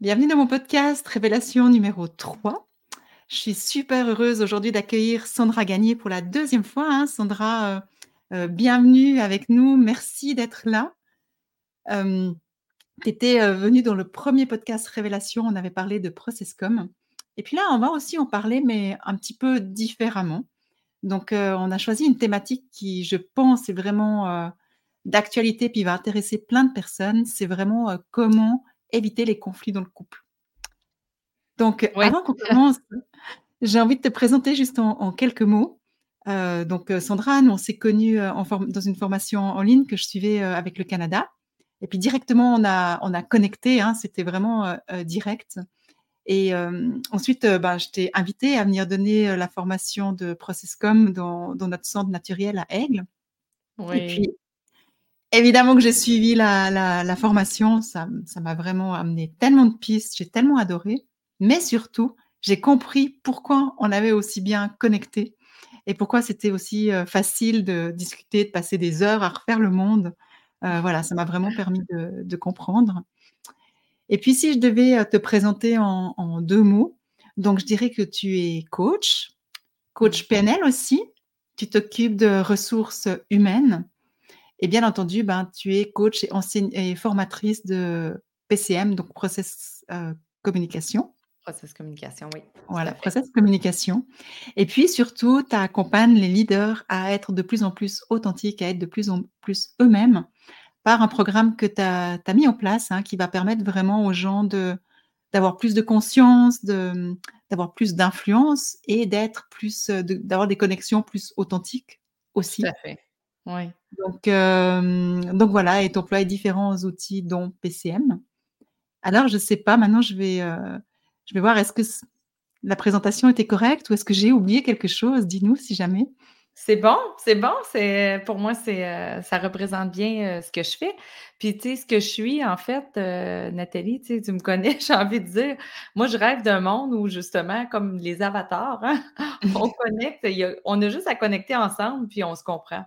Bienvenue dans mon podcast Révélation numéro 3. Je suis super heureuse aujourd'hui d'accueillir Sandra Gagné pour la deuxième fois. hein. Sandra, euh, euh, bienvenue avec nous. Merci d'être là. tu étais venue dans le premier podcast Révélation. On avait parlé de Processcom. Et puis là, on va aussi en parler, mais un petit peu différemment. Donc, euh, on a choisi une thématique qui, je pense, est vraiment euh, d'actualité puis va intéresser plein de personnes. C'est vraiment euh, comment éviter les conflits dans le couple. Donc, avant qu'on commence, j'ai envie de te présenter juste en, quelques mots. donc, Sandra, nous, on s'est connus dans une formation en ligne que je suivais avec le Canada. Et puis, directement, on a, on a connecté. Hein, C'était vraiment direct. Et ensuite, bah, je t'ai invité à venir donner la formation de Processcom dans, dans notre centre naturel à Aigle. Et puis, évidemment que j'ai suivi la, formation, ça, m'a vraiment amené tellement de pistes, j'ai tellement adoré, mais surtout, j'ai compris pourquoi on avait aussi bien connecté et pourquoi c'était aussi facile de discuter, de passer des heures à refaire le monde. Euh, voilà, ça m'a vraiment permis de, comprendre. Et puis, si je devais euh, te présenter en, deux mots, donc je dirais que tu es coach, coach PNL aussi, tu t'occupes de ressources humaines, et bien entendu, ben, tu es coach et, et formatrice de PCM, donc Process euh, Communication. Process Communication, oui. Voilà, Process Communication. Et puis surtout, tu accompagnes les leaders à être de plus en plus authentiques, à être de plus en plus eux-mêmes par un programme que tu as, mis en place hein, qui va permettre vraiment aux gens de d'avoir plus de conscience, de, d'avoir plus d'influence et d'être plus, d'avoir des connexions plus authentiques aussi. Tout à fait. Oui. Donc, euh, donc voilà, et tu emploies différents outils, dont PCM. Alors, je ne sais pas, maintenant je vais, euh, je vais voir, est-ce que la présentation était correcte ou est-ce que j'ai oublié quelque chose? Dis-nous si jamais. C'est bon, c'est bon. C'est pour moi, c'est euh, ça représente bien euh, ce que je fais. Puis tu sais, ce que je suis, en fait, euh, Nathalie, tu sais, tu me connais, j'ai envie de dire, moi, je rêve d'un monde où justement, comme les avatars, hein, on connecte, on a juste à connecter ensemble, puis on se comprend.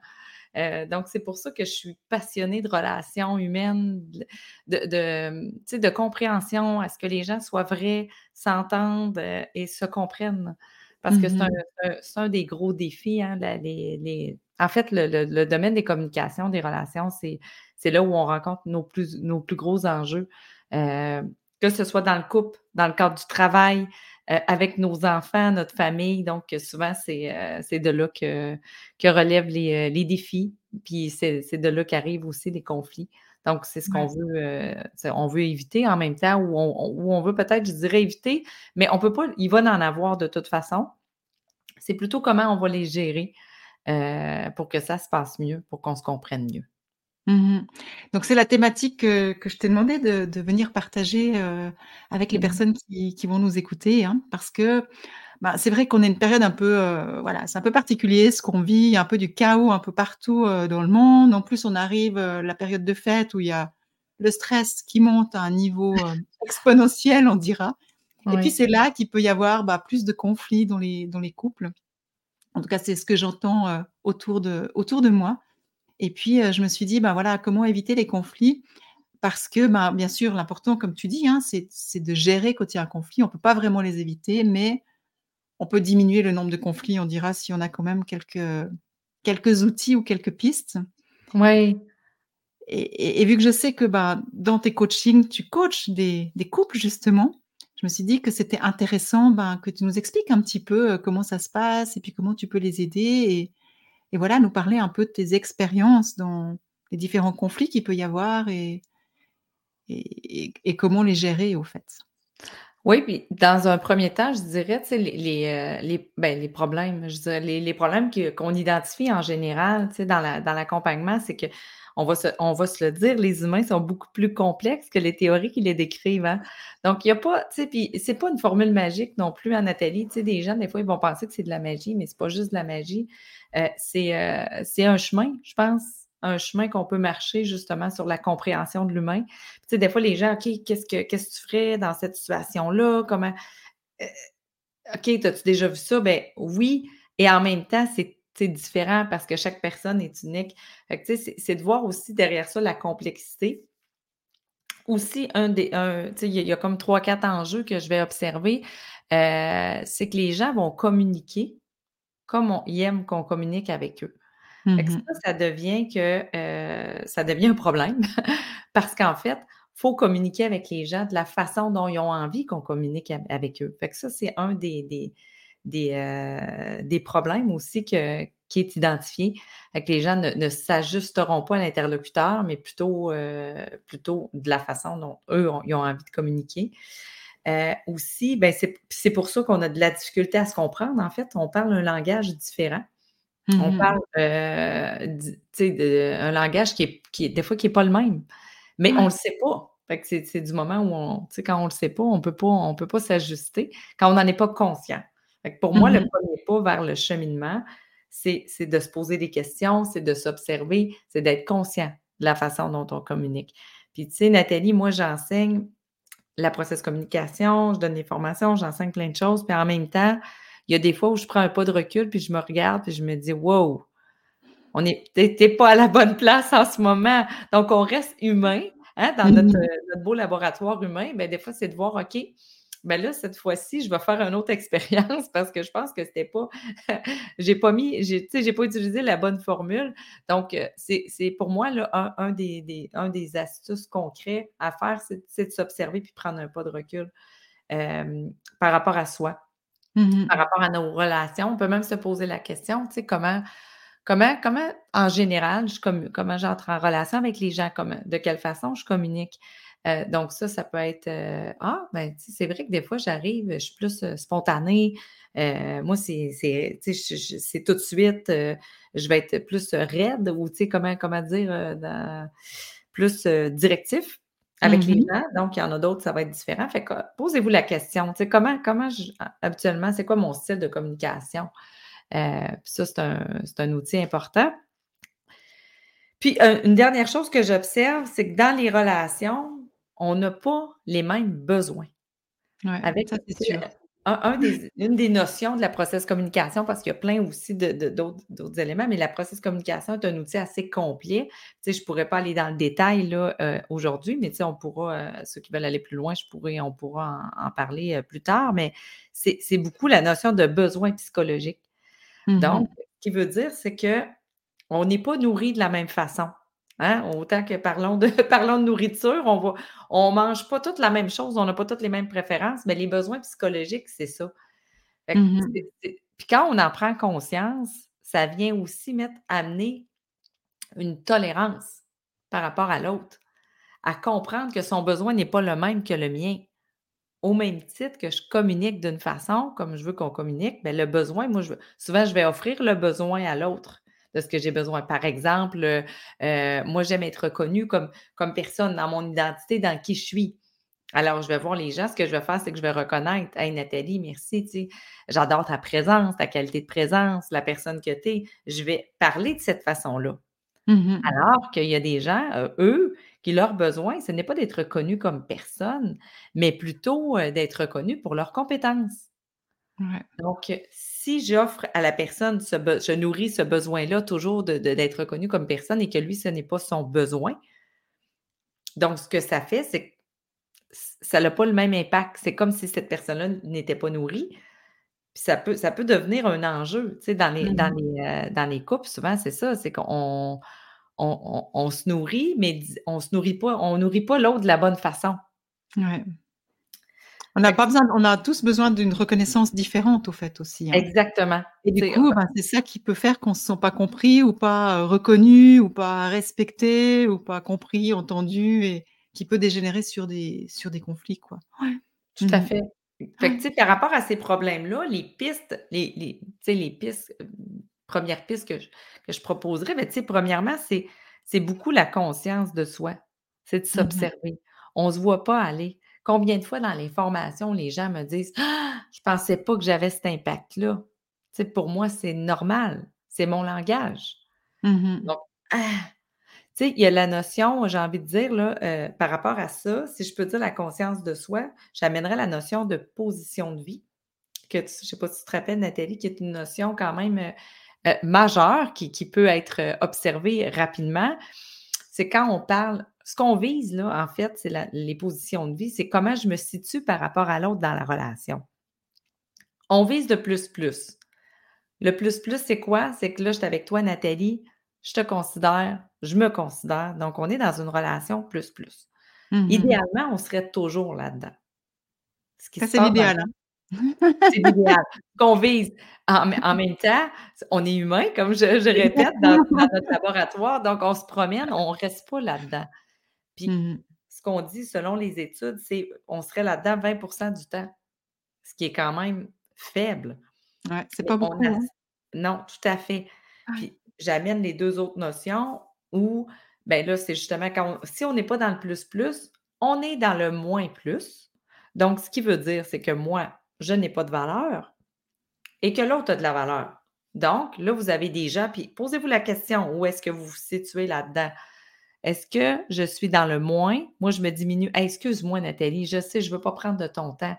Donc, c'est pour ça que je suis passionnée de relations humaines, de, de, de compréhension, à ce que les gens soient vrais, s'entendent et se comprennent. Parce que c'est un, des gros défis. Hein, les, En fait, le, domaine des communications, des relations, c'est, là où on rencontre nos plus, nos plus gros enjeux. Euh, que ce soit dans le couple, dans le cadre du travail, euh, avec nos enfants, notre famille. Donc, souvent, c'est, euh, de là que, que relèvent les, défis. Puis c'est, de là qu'arrivent aussi les conflits. Donc, c'est ce qu'on veut, on veut éviter en même temps, ou on, on veut peut-être, je dirais, éviter, mais on peut pas, il va en avoir de toute façon. C'est plutôt comment on va les gérer euh, pour que ça se passe mieux, pour qu'on se comprenne mieux. Mmh Donc, c'est la thématique que, je t'ai demandé de, venir partager euh, avec les mmh personnes qui, vont nous écouter, hein, parce que bah, c'est vrai qu'on est une période un peu, euh, voilà, c'est un peu particulier ce qu'on vit, un peu du chaos un peu partout dans le monde. En plus, on arrive la période de fête où il y a le stress qui monte à un niveau exponentiel, on dira. Et puis c'est là qu'il peut y avoir bah, plus de conflits dans les, dans les couples. En tout cas, c'est ce que j'entends euh, autour, de, autour de moi. Et puis, euh, je me suis dit, bah, voilà, comment éviter les conflits? Parce que, bah, bien sûr, l'important, comme tu dis, hein, c'est de gérer quand il y a un conflit. On ne peut pas vraiment les éviter, mais on peut diminuer le nombre de conflits, on dira, si on a quand même quelques, quelques outils ou quelques pistes. Oui. Et, vu que je sais que bah, dans tes coachings, tu coaches des, des couples, justement, je me suis dit que c'était intéressant ben, que tu nous expliques un petit peu euh, comment ça se passe et puis comment tu peux les aider et, voilà, nous parler un peu de tes expériences dans les différents conflits qu'il peut y avoir et, et, comment les gérer au fait. Oui, puis dans un premier temps, je dirais, tu sais, les, les, euh, les, ben, les problèmes, je dirais, les, problèmes qu'on identifie en général, tu sais, dans l'accompagnement, la, c'est que on va, se, on va se le dire, les humains sont beaucoup plus complexes que les théories qui les décrivent. Hein. Donc, il n'y a pas, tu sais, puis c'est pas une formule magique non plus, hein, Nathalie. Tu sais, des gens, des fois, ils vont penser que c'est de la magie, mais c'est pas juste de la magie. Euh, euh, c'est un chemin, je pense, un chemin qu'on peut marcher justement sur la compréhension de l'humain. Tu sais, des fois, les gens, OK, qu'est-ce que, tu ferais dans cette situation-là? Comment. Euh, OK, as-tu déjà vu ça? Ben oui. Et en même temps, c'est différent parce que chaque personne est unique. c'est de voir aussi derrière ça la complexité. Aussi, un des un il y a comme 3-4 enjeux que je vais observer, c'est que les gens vont communiquer comme on ils aiment qu'on communique avec eux. Mmh que ça, devient que, heu, ça devient un problème parce qu'en fait, faut communiquer avec les gens de la façon dont ils ont envie qu'on communique av avec eux. Fait que ça, c'est un des des des, heu, des problèmes aussi que qui est identifié. Fait que les gens ne ne s'ajusteront pas à l'interlocuteur, mais plutôt, plutôt de la façon dont eux ont ils ont envie de communiquer. Heu, aussi, ben, c'est pour ça qu'on a de la difficulté à se comprendre, en fait. On parle un langage différent. Mmh On mh. parle, de un langage qui est qui est des fois qui est pas le même, mais on Ouais. le sait pas. C'est du moment où on quand on le sait pas, on peut pas on peut pas s'ajuster quand on n'en est pas conscient. Fait que pour moi, Mmh le mh. 1er pas vers le cheminement, c'est de se poser des questions, c'est de s'observer, c'est d'être conscient de la façon dont on communique. Puis tu sais, Nathalie, moi, j'enseigne la process communication, je donne des formations, j'enseigne plein de choses, puis en même temps, il y a des fois où je prends un pas de recul, puis je me regarde, puis je me dis: «Wow, on est tu es tu es pas à la bonne place en ce moment». Donc on reste humain, hein, dans Mmh notre, heu, mh. notre beau laboratoire humain. Ben, des fois, c'est de voir, OK, ben là, cette fois-ci, je vais faire une autre expérience parce que je pense que c'était pas j'ai pas mis j'ai j'ai pas utilisé la bonne formule. Donc heu, c'est c'est pour moi, là, un un des des un des astuces concrets à faire, c'est c'est de s'observer puis prendre un pas de recul, hem, par rapport à soi, Mmh par rapport à nos relations. On peut même se poser la question, tu sais, comment comment comment en général, je comment j'entre en relation avec les gens? Comment de quelle façon je communique? Heu, donc ça, ça peut être, heu: «Ah, ben, tu sais, c'est vrai que des fois, j'arrive, je suis plus, heu, spontanée». Moi, c'est tout de suite, je vais être plus, raide ou tu sais, comment comment dire, dans plus, directif avec les mh. gens. Donc il y en a d'autres, ça va être différent. Fait que posez-vous la question, tu sais, comment comment je ha habituellement, c'est quoi mon style de communication? Ça, c'est un un outil important. Puis, une dernière chose que j'observe, c'est que dans les relations, on n'a pas les mêmes besoins. Ouais, Avec, ça, sûr. un un des une des notions de la process communication, parce qu'il y a plein aussi de de d'autres éléments, mais la process communication est un outil assez complet. Tu sais, je pourrais pas aller dans le détail là, heu, aujourd'hui, mais tu sais, on pourra, heu, ceux qui veulent aller plus loin, je pourrais on pourra en en parler, heu, plus tard, mais c'est beaucoup la notion de besoin psychologique. Mmh Donc, ce qui veut dire, c'est qu'on n'est pas nourris de la même façon, hein. Autant que parlons de parlons de nourriture, on va on mange pas toutes la même chose, on n'a pas toutes les mêmes préférences, mais les besoins psychologiques, c'est ça. Mmh puis quand on en prend conscience, ça vient aussi mettre amener une tolérance par rapport à l'autre, à comprendre que son besoin n'est pas le même que le mien. Au même titre que je communique d'une façon comme je veux qu'on communique, ben, le besoin, moi, je veux souvent, je vais offrir le besoin à l'autre de ce que j'ai besoin. Par exemple, heu heu, moi, j'aime être reconnue comme comme personne dans mon identité, dans qui je suis. Alors, je vais voir les gens, ce que je vais faire, c'est que je vais reconnaître: «Hey Nathalie, merci, tu sais, j'adore ta présence, ta qualité de présence, la personne que tu es». Je vais parler de cette façon-là. Mmh mh. Alors qu'il y a des gens, heu, eux, qui leur besoin, ce n'est pas d'être reconnus comme personne, mais plutôt, d'être reconnus pour leurs compétences. Ouais. Donc, si j'offre à la personne ce je nourris ce besoin-là toujours de de d'être reconnu comme personne et que lui, ce n'est pas son besoin donc ce que ça fait, c'est que ça n'a pas le même impact. C'est comme si cette personne-là n'était pas nourrie. Puis ça peut ça peut devenir un enjeu, tu sais, dans les Mmh dans les, heu, dans les couples, souvent, c'est ça, c'est qu'on on on on se nourrit, mais on se nourrit pas on nourrit pas l'autre de la bonne façon. Ouais. On n'a pas besoin on a tous besoin d'une reconnaissance différente, au fait, aussi, hein. Exactement. Et du coup, ben, c'est ça qui peut faire qu'on se sent pas compris ou pas, heu, reconnu ou pas respecté ou pas compris, entendu et qui peut dégénérer sur des sur des conflits, quoi. Ouais. Tout à mh. fait. Que, par rapport à ces problèmes-là, les pistes, les les les pistes, hem, 1res pistes que je que je proposerais, ben, premièrement, c'est beaucoup la conscience de soi. C'est de Mmh mh. s'observer. On se voit pas aller. Combien de fois dans les formations, les gens me disent: «Ah! Je pensais pas que j'avais cet impact-là». Tu sais, pour moi, c'est normal, c'est mon langage. Mmh mh. Donc, ah! Tu sais, il y a la notion, j'ai envie de dire, là, heu, par rapport à ça, si je peux dire la conscience de soi, j'amènerais la notion de position de vie, que tu je sais pas si tu te rappelles, Nathalie, qui est une notion quand même, heu heu, majeure qui qui peut être, observée rapidement. C'est quand on parle ce qu'on vise, là, en fait, c'est les positions de vie, c'est comment je me situe par rapport à l'autre dans la relation. On vise de plus plus. Le plus plus, c'est quoi? C'est que là, je suis avec toi, Nathalie, je te considère, je me considère. Donc, on est dans une relation plus plus. Mmh Idéalement, on serait toujours là-dedans. c'est l'idéal. Hein? C'est l'idéal. Qu'on vise. En, même temps, on est humain, comme je, répète, dans, notre laboratoire. Donc, on se promène, on ne reste pas là-dedans. Puis, mmh ce qu'on dit selon les études, c'est qu'on serait là-dedans 20% du temps, ce qui est quand même faible. Oui, c'est pas beaucoup. Hein? Non, tout à fait. Puis, j'amène les deux autres notions où, ben là, c'est justement quand si on n'est pas dans le plus-plus, on est dans le moins-plus. Donc, ce qui veut dire, c'est que moi, je n'ai pas de valeur et que l'autre a de la valeur. Donc, là, vous avez des gens, puis posez-vous la question, où est-ce que vous vous situez là-dedans? Est-ce que je suis dans le moins? Moi, je me diminue. Excuse-moi, Nathalie, je sais, je ne veux pas prendre de ton temps.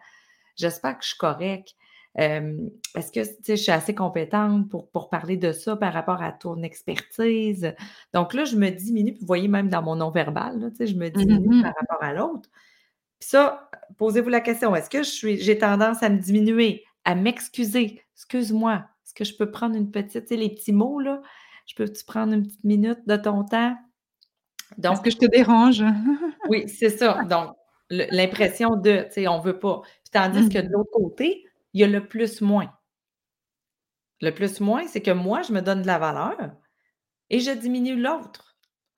J'espère que je suis correcte. Est-ce que je suis assez compétente pour, pour parler de ça par rapport à ton expertise? Donc là, je me diminue, vous voyez même dans mon non-verbal, je me diminue par mmh rapport à l'autre. Puis ça, posez-vous la question, est-ce que je suis, j'ai tendance à me diminuer, à m'excuser? Excuse-moi, est-ce que je peux prendre une petite, tu sais, les petits mots, là? Je peux-tu prendre une petite minute de ton temps? Donc, est-ce que je te dérange? oui, c'est ça. Donc, l'impression de, tu sais, on ne veut pas. Puis tandis que de mmh l'autre côté, il y a le plus-moins. Le plus-moins, c'est que moi, je me donne de la valeur et je diminue l'autre.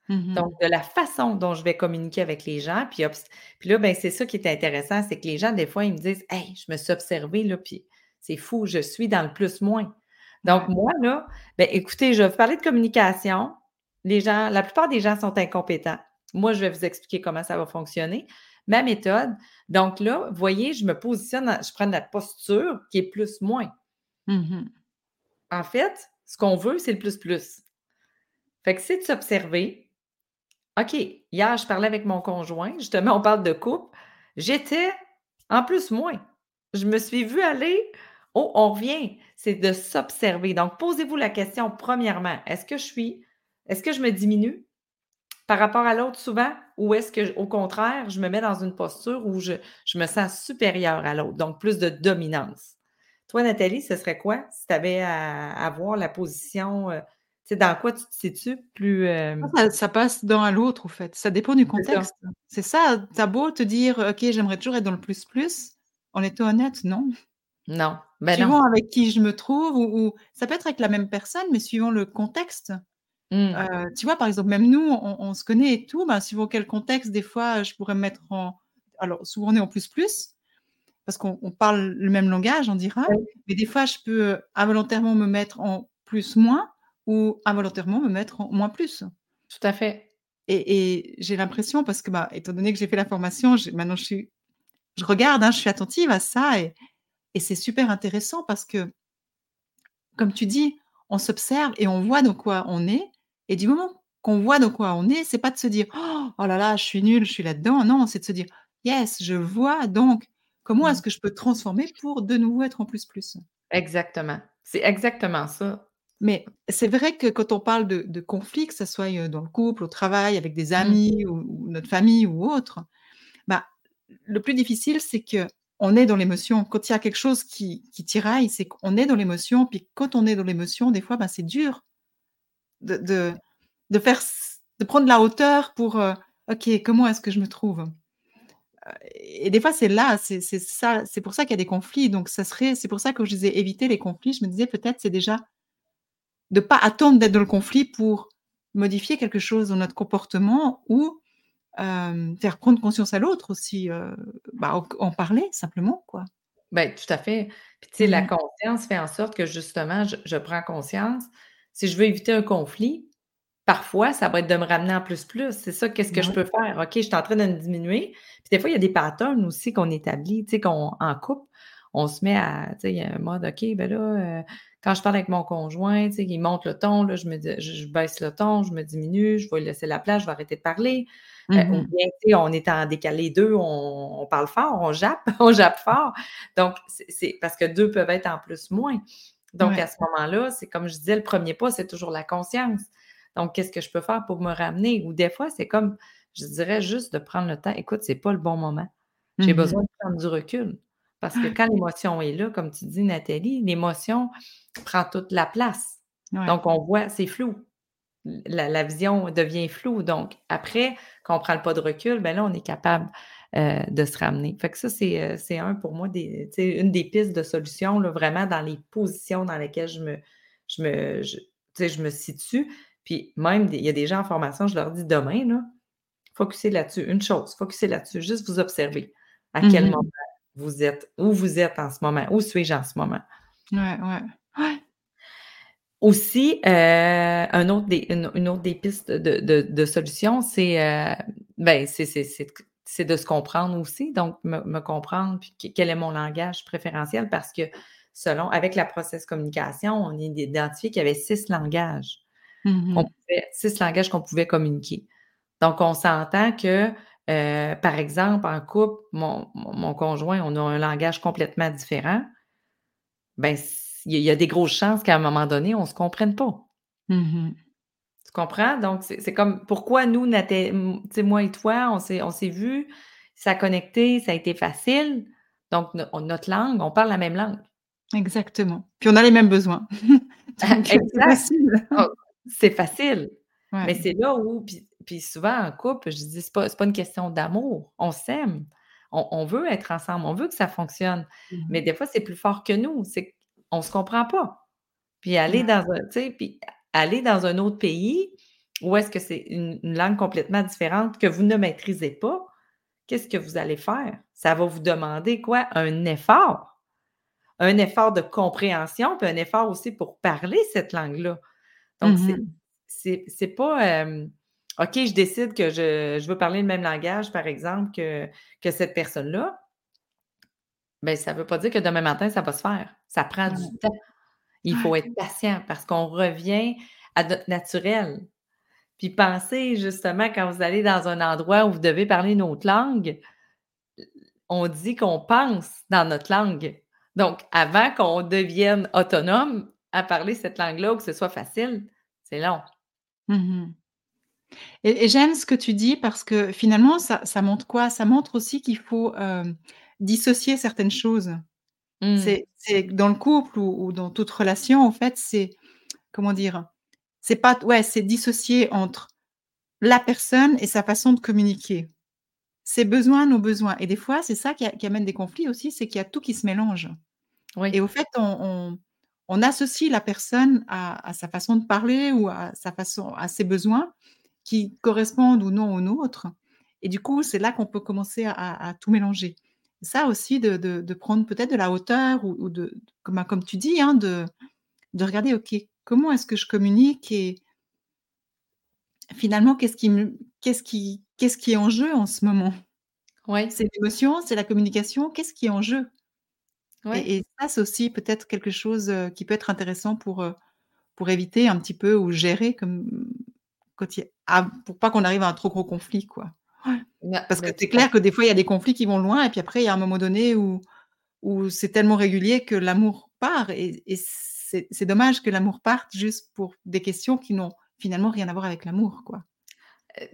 Mmh Donc, de la façon dont je vais communiquer avec les gens, puis, puis là, ben, c'est ça qui est intéressant, c'est que les gens, des fois, ils me disent Hey, je me suis observé, là, puis c'est fou, je suis dans le plus-moins. Donc, moi, là, ben, écoutez, je vais vous parler de communication. Les gens, la plupart des gens sont incompétents. Moi, je vais vous expliquer comment ça va fonctionner ma méthode. Donc là, vous voyez, je me positionne, je prends la posture qui est plus-moins. Mmh en fait, ce qu'on veut, c'est le plus-plus. Fait que c'est de s'observer. OK, hier, je parlais avec mon conjoint, justement, on parle de couple. J'étais en plus-moins. Je me suis vue aller. Oh, on revient. C'est de s'observer. Donc, posez-vous la question, premièrement, est-ce que je suis, est-ce que je me diminue? par rapport à l'autre souvent ou est-ce que, au contraire, je me mets dans une posture où je, me sens supérieure à l'autre, donc plus de dominance? Toi, Nathalie, ce serait quoi si tu avais à avoir la position, euh, tu sais, dans quoi tu te situes plus. Euh? Ça, passe d'un à l'autre, au fait. Ça dépend du contexte. C'est ça. Tu as beau te dire, OK, j'aimerais toujours être dans le plus-plus. En étant honnête, non? Non. Ben suivant avec qui je me trouve, ou, ça peut être avec la même personne, mais suivant le contexte. Mmh. Euh, tu vois, par exemple, même nous, on, se connaît et tout, ben, suivant quel contexte, des fois, je pourrais me mettre en. Alors, souvent, on est en plus-plus, parce qu'on parle le même langage, on dira, mais des fois, je peux involontairement me mettre en plus-moins ou involontairement me mettre en moins-plus. Tout à fait. Et, j'ai l'impression, parce que, bah, étant donné que j'ai fait la formation, maintenant, je, suis, je regarde, hein, je suis attentive à ça, et, et c'est super intéressant parce que, comme tu dis, on s'observe et on voit dans quoi on est et du moment qu'on voit dans quoi on est, c'est pas de se dire «Oh là là, je suis nul, je suis là-dedans». Non, c'est de se dire «Yes, je vois donc comment est-ce mmh. que je peux transformer pour de nouveau être en plus plus». Exactement. C'est exactement ça. Mais c'est vrai que quand on parle de, conflits, que ce soit dans le couple, au travail, avec des mmh. amis ou, notre famille ou autre, bah, le plus difficile, c'est que on est dans l'émotion. Quand il y a quelque chose qui, qui tiraille, c'est qu'on est dans l'émotion. Puis quand on est dans l'émotion, des fois, bah, c'est dur de, de, faire, de prendre la hauteur pour, euh, OK, comment est-ce que je me trouve? Euh, Et des fois, c'est là, c'est ça, c'est pour ça qu'il y a des conflits. Donc, ça serait, c'est pour ça que je disais éviter les conflits. Je me disais peut-être c'est déjà de pas attendre d'être dans le conflit pour modifier quelque chose dans notre comportement ou euh, faire prendre conscience à l'autre aussi, bah, en, parler simplement, quoi. Ben, tout à fait. Puis, tu sais, la mmh conscience fait en sorte que justement, je prends conscience si je veux éviter un conflit, parfois, ça va être de me ramener en plus plus. C'est ça, qu'est-ce que je peux faire? OK, je suis en train de me diminuer. Puis des fois, il y a des patterns aussi qu'on établit, tu sais, qu'on, en couple, on se met à, tu sais, il y a un mode, OK, ben là, euh, quand je parle avec mon conjoint, tu sais, il monte le ton, là, je me je, baisse le ton, je me diminue, je vais laisser la place, je vais arrêter de parler. Euh, ou mmh bien, tu sais, on est en décalé deux, on, parle fort, on jappe, on jappe fort. Donc, c'est parce que deux peuvent être en plus moins. Donc, à ce moment-là, c'est comme je disais, le premier pas, c'est toujours la conscience. Donc, qu'est-ce que je peux faire pour me ramener? Ou des fois, c'est comme je dirais juste de prendre le temps. Écoute, c'est pas le bon moment. J'ai Mmh mh. besoin de prendre du recul. Parce que quand l'émotion est là, comme tu dis, Nathalie, l'émotion prend toute la place. Ouais. Donc, on voit, c'est flou. La, la vision devient floue. Donc, après, quand on prend le pas de recul, ben là, on est capable euh, de se ramener. Fait que ça, c'est, euh, c'est un pour moi, des, une des pistes de solution, là, vraiment dans les positions dans lesquelles je me, je me, je, tu sais, je me situe. Puis même, il y a des gens en formation, je leur dis demain, là, focussez là-dessus. Une chose, focussez là-dessus. Juste vous observer à quel mh. moment vous êtes, où vous êtes en ce moment, où suis-je en ce moment? Ouais, ouais. Ouais. Aussi, euh, un autre des, une, une autre des pistes de, de, de solutions, c'est euh, ben, c'est, c'est, c'est, c'est de se comprendre aussi, donc me, me comprendre, puis que- quel est mon langage préférentiel, parce que selon, avec la process communication, on a identifié qu'il y avait six langages, Mmh pouvait, six langages qu'on pouvait communiquer. Donc, on s'entend que, euh, par exemple, en couple, mon, mon, conjoint, on a un langage complètement différent. Ben, il y, a- il y a des grosses chances qu'à un moment donné, on ne se comprenne pas. Mmh mh. Tu comprends? Donc, c'est c'est comme pourquoi nous, moi et toi, on s'est, on vus, ça a connecté, ça a été facile. Donc, no- on- notre langue, on parle la même langue. Exactement. Puis on a les mêmes besoins. Donc, heu, c'est Exact. facile. Oh, c'est facile. Ouais. Mais c'est là où, puis, puis souvent en couple, je dis, c'est pas, c'est pas une question d'amour. On s'aime. On, on veut être ensemble. On veut que ça fonctionne. Mmh Mais des fois, c'est plus fort que nous. C'est qu'on se comprend pas. Puis aller Ouais. dans un, tu sais, puis aller dans un autre pays où est-ce que c'est une, une langue complètement différente que vous ne maîtrisez pas, qu'est-ce que vous allez faire? Ça va vous demander quoi? Un effort. Un effort de compréhension, puis un effort aussi pour parler cette langue-là. Donc, c'est, mh. c'est, pas euh, OK, je décide que je, je veux parler le même langage, par exemple, que, que cette personne-là. Bien, ça ne veut pas dire que demain matin, ça va se faire. Ça prend du temps. Il faut Ouais. être patient parce qu'on revient à notre naturel. Puis pensez justement quand vous allez dans un endroit où vous devez parler une autre langue, on dit qu'on pense dans notre langue. Donc, avant qu'on devienne autonome à parler cette langue-là ou que ce soit facile, c'est long. Mmh mh. Et et j'aime ce que tu dis parce que finalement ça ça montre quoi? Ça montre aussi qu'il faut, hem, dissocier certaines choses. Mmh. C'est dans le couple ou ou dans toute relation en fait, c'est comment dire? C'est pas ouais, c'est dissocier entre la personne et sa façon de communiquer. Ses besoins, nos besoins et des fois, c'est ça qui a qui amène des conflits aussi, c'est qu'il y a tout qui se mélange et au fait, on on on associe la personne à à sa façon de parler ou à sa façon à ses besoins qui correspondent ou non aux nôtres et du coup, c'est là qu'on peut commencer à à à tout mélanger. Ça aussi de de de prendre peut-être de la hauteur ou ou de comme, bah, comme tu dis, hein, de de regarder, OK, comment est-ce que je communique et finalement, qu'est-ce qui me qu'est-ce qui qu'est-ce qui est en jeu en ce moment? Oui. C'est l'émotion, c'est la communication, qu'est-ce qui est en jeu? Et et ça, c'est aussi peut-être quelque chose, heu, qui peut être intéressant pour, heu, pour éviter un petit peu ou gérer comme quand il ah, pour pas qu'on arrive à un trop gros conflit, quoi. Non, Parce que mais tout c'est clair que des fois, il y a des conflits qui vont loin et puis après, il y a un moment donné où où c'est tellement régulier que l'amour part et et c'est dommage que l'amour parte juste pour des questions qui n'ont finalement rien à voir avec l'amour, quoi.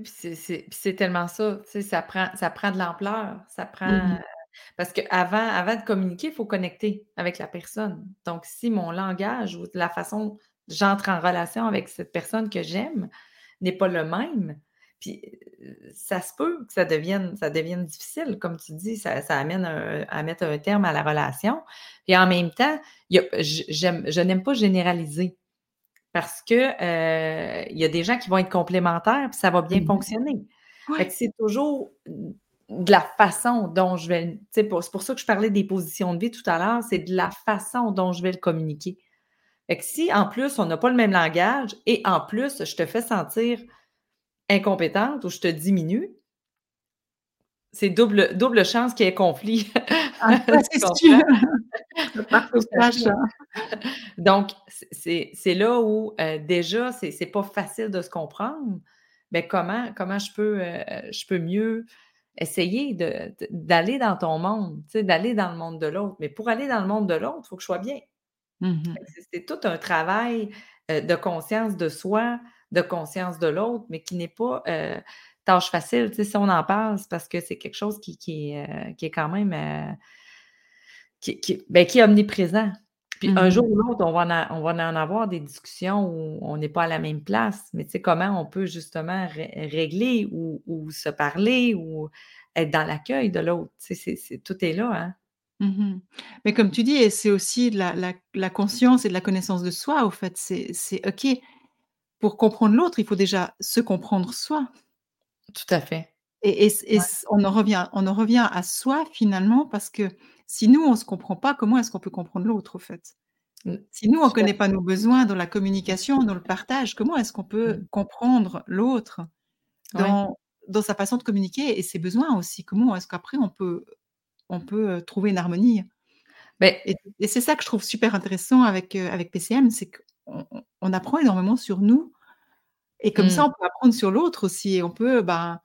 Puis c'est tellement ça, tu sais, ça prend ça prend de l'ampleur, ça Mmh prend mh. parce qu'avant avant de communiquer, il faut connecter avec la personne. Donc si mon langage ou la façon dont j'entre en relation avec cette personne que j'aime n'est pas le même, puis, heu, ça se peut que ça devienne ça devienne difficile, comme tu dis, ça ça amène un à mettre un terme à la relation et en même temps, y a je n'aime pas généraliser. Parce que, heu, il y a des gens qui vont être complémentaires, puis ça va bien Mmh mh. fonctionner. Fait Ouais. que c'est toujours de la façon dont je vais sais, pour c'est pour ça que je parlais des positions de vie tout à l'heure, c'est de la façon dont je vais le communiquer. Fait que si, en plus, on n'a pas le même langage et en plus, je te fais sentir incompétente ou je te diminue, c'est double double chance qu'il y ait conflit. Ah c'est. Donc, c'est là où, heu, déjà, c'est pas facile de se comprendre. Mais comment comment je peux, heu, je peux mieux essayer d'aller dans ton monde, d'aller dans le monde de l'autre. Mais pour aller dans le monde de l'autre, il faut que je sois bien. Mmh c'est tout un travail, heu, de conscience de soi, de conscience de l'autre, mais qui n'est pas, heu, tâche facile. Tu sais, si on en parle, c'est parce que c'est quelque chose qui, euh, qui est quand même euh, qui, qui, ben, qui est omniprésent. Puis un jour Mmh ou l'autre, on va, en, on va en avoir des discussions où on n'est pas à la même place. Mais tu sais, comment on peut justement régler ou, ou, se parler ou être dans l'accueil de l'autre. Tu sais, c'est, tout est là. Hein? Mmh Mais comme tu dis, c'est aussi de la, la, la, conscience et de la connaissance de soi, au fait. C'est, c'est OK. Pour comprendre l'autre, il faut déjà se comprendre soi. Tout à fait. Et, et, et ouais. on, en revient, on en revient à soi finalement parce que si nous, on ne se comprend pas, comment est-ce qu'on peut comprendre l'autre, au fait? Si nous, on ne connaît pas nos besoins dans la communication, dans le partage, comment est-ce qu'on peut mmh. comprendre l'autre dans, ouais. dans sa façon de communiquer et ses besoins aussi? Comment est-ce qu'après, on peut, on peut trouver une harmonie? Mais, Et, et c'est ça que je trouve super intéressant avec, euh, avec PCM, c'est qu'on on apprend énormément sur nous et comme mmh. ça, on peut apprendre sur l'autre aussi et on peut... Ben,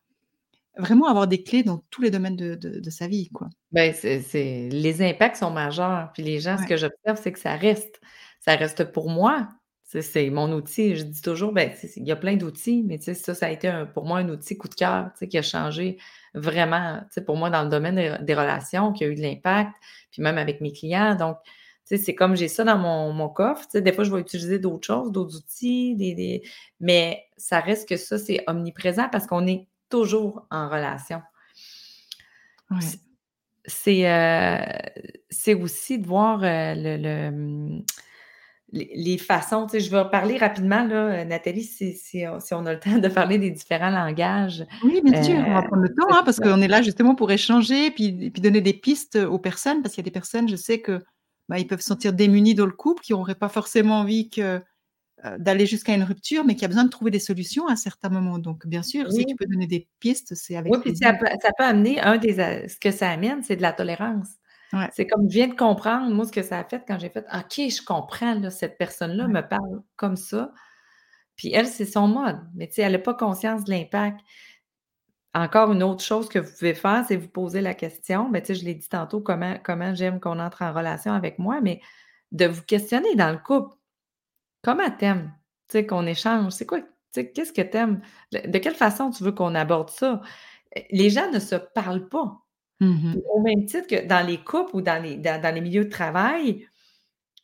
vraiment avoir des clés dans tous les domaines de, de, de sa vie, quoi. Ben, c'est, les impacts sont majeurs. Puis les gens, Ouais. ce que j'observe, c'est que ça reste. Ça reste pour moi. C'est, mon outil. Je dis toujours, ben, il y a plein d'outils, mais ça, ça a été un- pour moi un outil coup de cœur, qui a changé vraiment, pour moi, dans le domaine des, des relations, qui a eu de l'impact, puis même avec mes clients. Donc, c'est comme j'ai ça dans mon, mon coffre. Des fois, je vais utiliser d'autres choses, d'autres outils, des, des- mais ça reste que ça, c'est omniprésent parce qu'on est toujours en relation. Ouais. C'est, euh, c'est aussi de voir euh, le, le, les, les façons. Je vais parler rapidement, là, Nathalie, si, si, si on a le temps de parler des différents langages. Oui, bien sûr, on va Euh, prendre le temps, hein, parce qu'on est là justement pour échanger, puis, et puis donner des pistes aux personnes, parce qu'il y a des personnes, je sais que bah, ils peuvent se sentir démunis dans le couple, qui n'auraient pas forcément envie que, euh, d'aller jusqu'à une rupture, mais qui a besoin de trouver des solutions à certains moments. Donc, bien sûr, si tu peux donner des pistes, c'est avec oui, puis ça peut, ça peut amener, un des, a- ce que ça amène, c'est de la tolérance. Ouais, C'est comme je viens de comprendre, moi, ce que ça a fait quand j'ai fait OK, je comprends, là, cette personne-là ouais. me parle comme ça. Puis elle, c'est son mode. Mais tu sais, elle n'a pas conscience de l'impact. Encore une autre chose que vous pouvez faire, c'est vous poser la question. Ben, tu sais, je l'ai dit tantôt, comment, comment j'aime qu'on entre en relation avec moi, mais de vous questionner dans le couple. Comment t'aimes? Tu sais, qu'on échange. C'est quoi? Tu sais, qu'est-ce que t'aimes? De quelle façon tu veux qu'on aborde ça? Euh, Les gens ne se parlent pas. Puis Au même titre que dans les couples ou dans les, dans, dans les milieux de travail,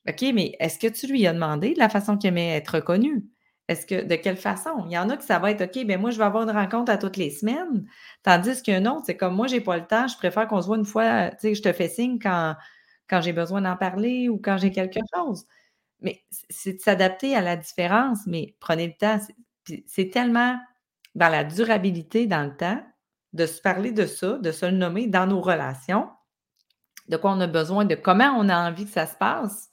OK, mais est-ce que tu lui as demandé de la façon qu'il aimait être reconnu? Est-ce que de quelle façon? Il y en a que ça va être OK, ben moi, je vais avoir une rencontre à toutes les semaines. Tandis qu'il y en a un autre, c'est comme moi, j'ai pas le temps, je préfère qu'on se voit une fois, tu sais, je te fais signe quand, quand j'ai besoin d'en parler ou quand j'ai quelque chose. Mais c'est de s'adapter à la différence, mais prenez le temps. C'est tellement dans la durabilité dans le temps de se parler de ça, de se le nommer dans nos relations, de quoi on a besoin, de comment on a envie que ça se passe.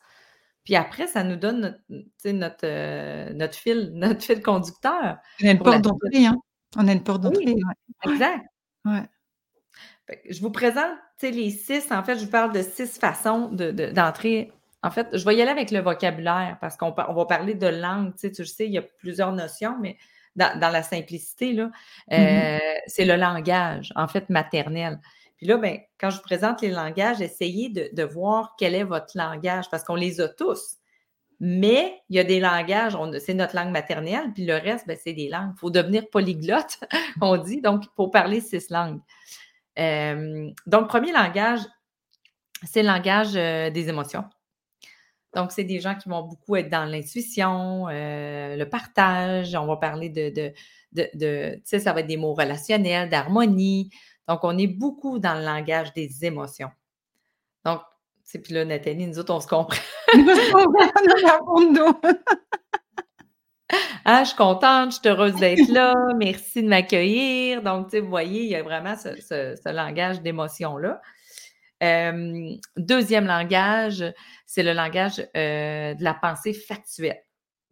Puis après, ça nous donne notre, notre, euh, notre fil, notre fil conducteur On a une porte d'entrée, hein. On a une porte Oui, d'entrée, ouais. exact. Ouais. Je vous présente les six. En fait, je vous parle de six façons de- de- d'entrer. en fait, je vais y aller avec le vocabulaire parce qu'on on va parler de langue. Tu sais, tu le sais, il y a plusieurs notions, mais dans, dans la simplicité, là, Mhm. euh, c'est le langage, en fait, maternel. Puis là, ben, quand je vous présente les langages, essayez de, voir quel est votre langage parce qu'on les a tous. Mais il y a des langages, c'est notre langue maternelle, puis le reste, ben, c'est des langues. Il faut devenir polyglotte, on dit, donc il faut parler six langues. Euh, donc, premier langage, c'est le langage euh, des émotions. Donc, c'est des gens qui vont beaucoup être dans l'intuition, euh, le partage. On va parler de, de, de, de- tu sais, ça va être des mots relationnels, d'harmonie. Donc, on est beaucoup dans le langage des émotions. Donc, tu sais, puis là, Nathalie, nous autres, on se comprend. Ah, je suis contente, je suis heureuse d'être là, merci de m'accueillir. Donc, tu sais, vous voyez, il y a vraiment ce, ce- ce langage d'émotion-là. Euh, deuxième langage, c'est le langage euh, de la pensée factuelle.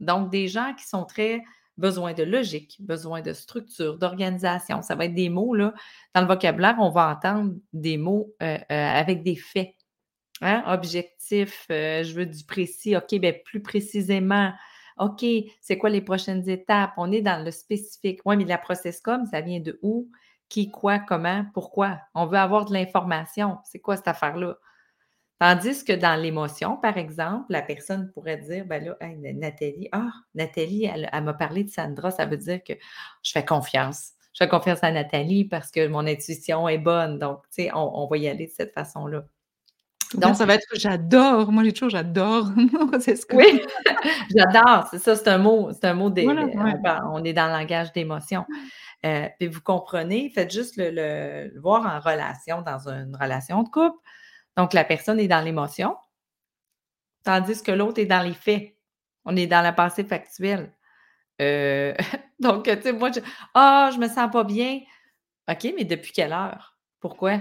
Donc, des gens qui sont très besoin de logique, besoin de structure, d'organisation. Ça va être des mots, là. Dans le vocabulaire, on va entendre des mots euh, euh, avec des faits. Hein? Objectif, euh, je veux du précis. OK, bien plus précisément. OK, c'est quoi les prochaines étapes? On est dans le spécifique. Oui, mais la process comme, ça vient de où? Qui, quoi, comment, pourquoi? On veut avoir de l'information. C'est quoi cette affaire-là? Tandis que dans l'émotion, par exemple, la personne pourrait dire, ben là, hey, Nathalie, ah, Nathalie, elle, elle m'a parlé de Sandra, ça veut dire que je fais confiance. je fais confiance à Nathalie parce que mon intuition est bonne. Donc, tu sais, on, va y aller de cette façon-là. Donc, ça va être j'adore. Moi, j'ai toujours j'adore. c'est ce que... Oui, j'adore. C'est ça, c'est un mot. C'est un mot des. on, est dans le langage d'émotion. Euh, puis vous comprenez, faites juste le, voir en relation, dans une relation de couple. Donc, la personne est dans l'émotion, tandis que l'autre est dans les faits. On est dans la pensée factuelle. Euh, donc, tu sais, moi, je, ah, je me sens pas bien. OK, mais depuis quelle heure? Pourquoi?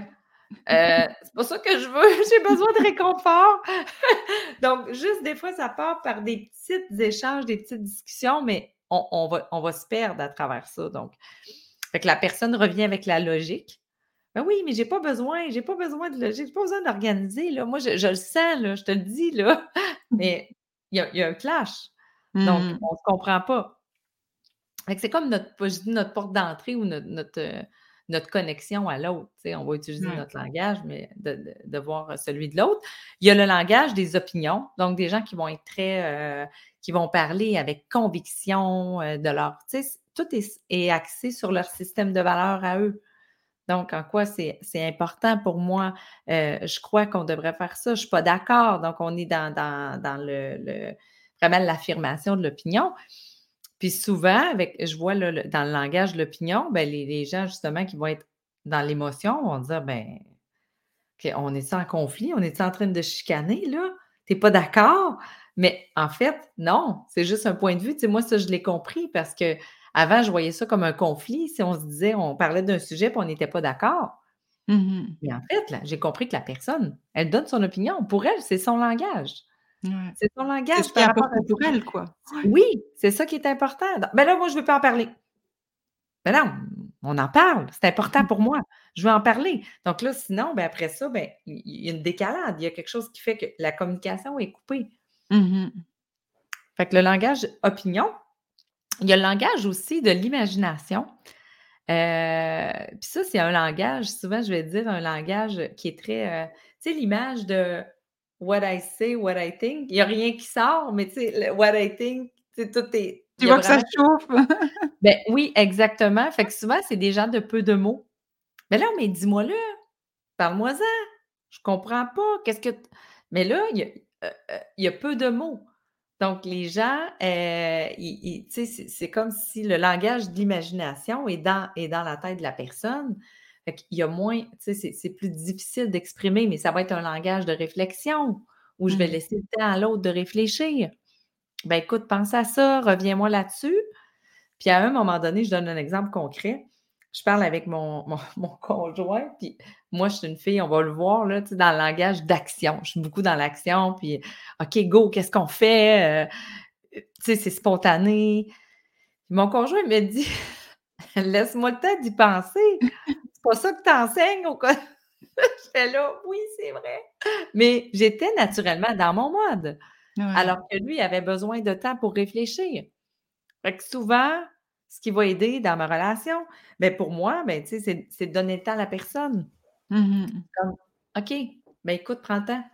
Euh, c'est pas ça que je veux. J'ai besoin de réconfort. donc, juste des fois, ça part par des petits échanges, des petites discussions, mais on, va, on va se perdre à travers ça. Donc, fait que la personne revient avec la logique. Ben oui, mais j'ai pas besoin, j'ai pas besoin de logique, j'ai pas besoin d'organiser. Là. Moi, je, le sens, là, je te le dis, là. Mais il y a, un clash. Donc, mmh. on ne se comprend pas. C'est comme notre, notre porte d'entrée ou notre, notre, euh, connexion à l'autre. On va utiliser notre langage, mais de, voir celui de l'autre. Il y a le langage des opinions, donc des gens qui vont être très, euh, qui vont parler avec conviction euh, de leur. Tout est, axé sur leur système de valeurs à eux. Donc, en quoi c'est important pour moi? je crois qu'on devrait faire ça. Je ne suis pas d'accord. Donc, on est dans, le, vraiment l'affirmation de l'opinion. Puis souvent, avec, je vois dans le langage de l'opinion, ben, les, gens justement qui vont être dans l'émotion vont dire ben, on est en conflit, on est en train de chicaner, là? Tu n'es pas d'accord? Mais en fait, non, c'est juste un point de vue. Moi, ça, je l'ai compris parce que avant, je voyais ça comme un conflit. Si on se disait, on parlait d'un sujet et on n'était pas d'accord. Mmh Mais en fait, j'ai compris que la personne, elle donne son opinion. Pour elle, c'est son langage. C'est son langage. C'est important pour elle, quoi. Oui, c'est ça qui est important. Ben là, moi, je ne veux pas en parler. Ben non, on en parle. C'est important pour moi. Je veux en parler. Donc là, sinon, ben après ça, ben, il y a une décalade. Il y a quelque chose qui fait que la communication est coupée. Mmh fait que le langage opinion, il y a le langage aussi de l'imagination. Euh, puis ça, c'est un langage, souvent, je vais dire un langage qui est très. Euh, tu sais, l'image de what I say, what I think. Il n'y a rien qui sort, mais tu sais, what I think, tout est. Tu vois que ça chauffe. ben oui, exactement. Fait que souvent, c'est des gens de peu de mots. Mais là, mais dis-moi-le. Parle-moi-en. Je comprends pas. Qu'est-ce que. Mais là, il y, a, euh, il y, a, peu de mots. Donc, les gens, euh, c'est comme si le langage d'imagination est dans, est dans la tête de la personne. Il y a moins, c'est plus difficile d'exprimer, mais ça va être un langage de réflexion où je vais mmh. laisser le temps à l'autre de réfléchir. Ben écoute, pense à ça, reviens-moi là-dessus. Puis à un moment donné, je donne un exemple concret. Je parle avec mon, conjoint, puis moi, je suis une fille, on va le voir, là, dans le langage d'action. Je suis beaucoup dans l'action, puis OK, go, qu'est-ce qu'on fait? Euh, tu sais, c'est spontané. Mon conjoint me dit Laisse-moi le temps d'y penser pas ça que tu enseignes au cas. fais là, oui, c'est vrai. Mais j'étais naturellement dans mon mode. Alors que lui avait besoin de temps pour réfléchir. Fait que souvent, ce qui va aider dans ma relation, ben pour moi, ben, c'est, c'est de donner le temps à la personne. Mmh Comme, OK, ben écoute, prends le temps.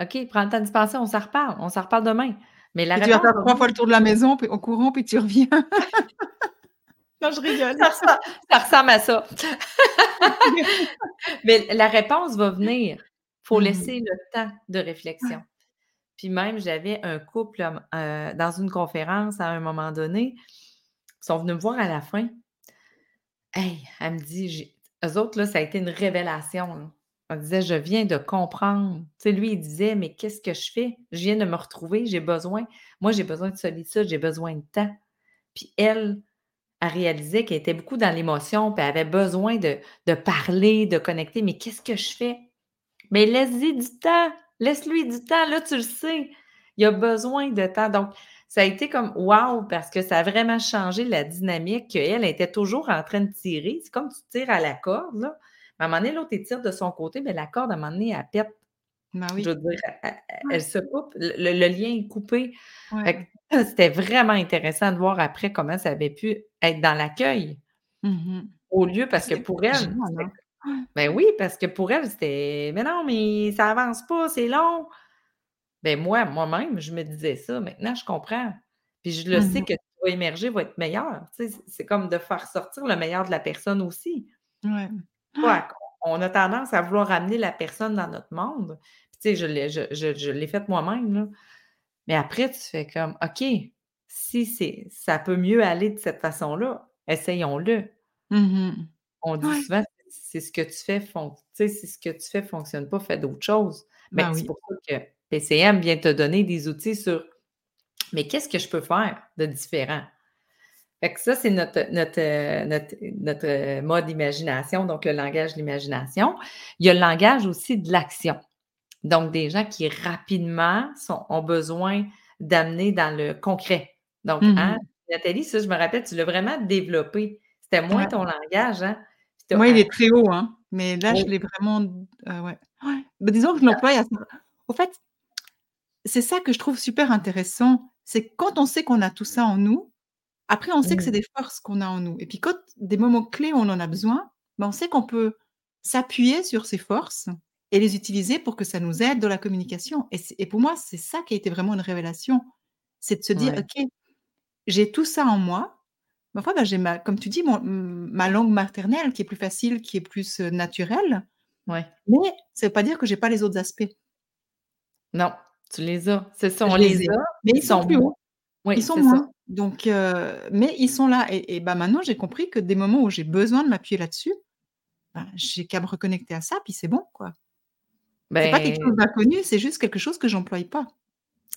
OK, prends le temps de penser, on s'en reparle. On s'en reparle demain. Mais la tu vas faire trois fois le tour de la maison, puis au courant, puis tu reviens. Non, je rigole. Ça ressemble, à ça. Mais la réponse va venir. Il faut mmh laisser le temps de réflexion. Puis même, j'avais un couple euh, dans une conférence à un moment donné. Sont venus me voir à la fin. Hey, elle me dit, eux autres, ça a été une révélation. Elle disait, je viens de comprendre. Lui, il disait, mais qu'est-ce que je fais? Je viens de me retrouver, j'ai besoin. Moi, j'ai besoin de solitude, j'ai besoin de temps. Puis elle, a réalisé qu'elle était beaucoup dans l'émotion, puis elle avait besoin de, parler, de connecter. Mais qu'est-ce que je fais? Mais laisse-lui du temps. Laisse-lui du temps. Là, tu le sais. Il a besoin de temps. Donc, ça a été comme wow, parce que ça a vraiment changé la dynamique qu'elle était toujours en train de tirer. C'est comme tu tires à la corde. Là. À un moment donné, l'autre, tire de son côté, mais la corde, à un moment donné, elle pète. Ben oui. Je veux dire, elle, se coupe. Le, lien est coupé. C'était vraiment intéressant de voir après comment ça avait pu être dans l'accueil. Mmh Au lieu, parce que pour elle, hein? ben oui, parce que pour elle, c'était Mais non, mais ça avance pas, c'est long. Ben moi, moi-même, je me disais ça. Maintenant, je comprends. Puis je le sais mmh que va émerger va être meilleur. Tu sais, c'est comme de faire sortir le meilleur de la personne aussi. Ouais. Quoi, on a tendance à vouloir amener la personne dans notre monde. Puis, sais, je l'ai je je je fait moi-même. Mais après, tu fais comme: «OK, si c'est ça peut mieux aller de cette façon-là, essayons-le». Mmh mh. On dit Ouais. souvent: «C'est ce que tu fais fon tu sais, si ce que tu fais fonctionne pas, fais d'autres choses». Mais Bah c'est oui. pour ça que PCM vient te donner des outils sur: «Mais qu'est-ce que je peux faire de différent?» Fait que ça, c'est notre notre, notre notre, mode imagination, donc le langage de l'imagination. Il y a le langage aussi de l'action. Donc des gens qui rapidement sont ont besoin d'amener dans le concret. Donc, Mmh hein. Nathalie, ça, je me rappelle, tu l'as vraiment développé. C'était moins Ouais. ton langage, hein? Moi, il est très haut, hein, mais là, je l'ai vraiment heu, ouais. Ouais. Disons que je l'emploie à au fait, c'est ça que je trouve super intéressant, c'est quand on sait qu'on a tout ça en nous, après on sait que c'est Mmh. des forces qu'on a en nous et puis quand des moments clés où on en a besoin, bah, on sait qu'on peut s'appuyer sur ces forces et les utiliser pour que ça nous aide dans la communication et pour moi, c'est ça qui a été vraiment une révélation. C'est de se dire: Ouais. «OK, j'ai tout ça en moi». Parfois, bah, j'ai ma comme tu dis, mon ma langue maternelle qui est plus facile, qui est plus, heu, naturelle, Ouais. mais ça veut pas dire que j'ai pas les autres aspects. Non, tu les as. C'est ça, on les a, mais ils ils sont sont plus hauts, ils Oui, sont ça. moins. Donc heu, mais ils sont là et et bah, maintenant j'ai compris que des moments où j'ai besoin de m'appuyer là-dessus, bah, j'ai qu'à me reconnecter à ça, puis c'est bon, quoi. C'est pas quelque chose Ben d'inconnu, c'est juste quelque chose que j'emploie pas.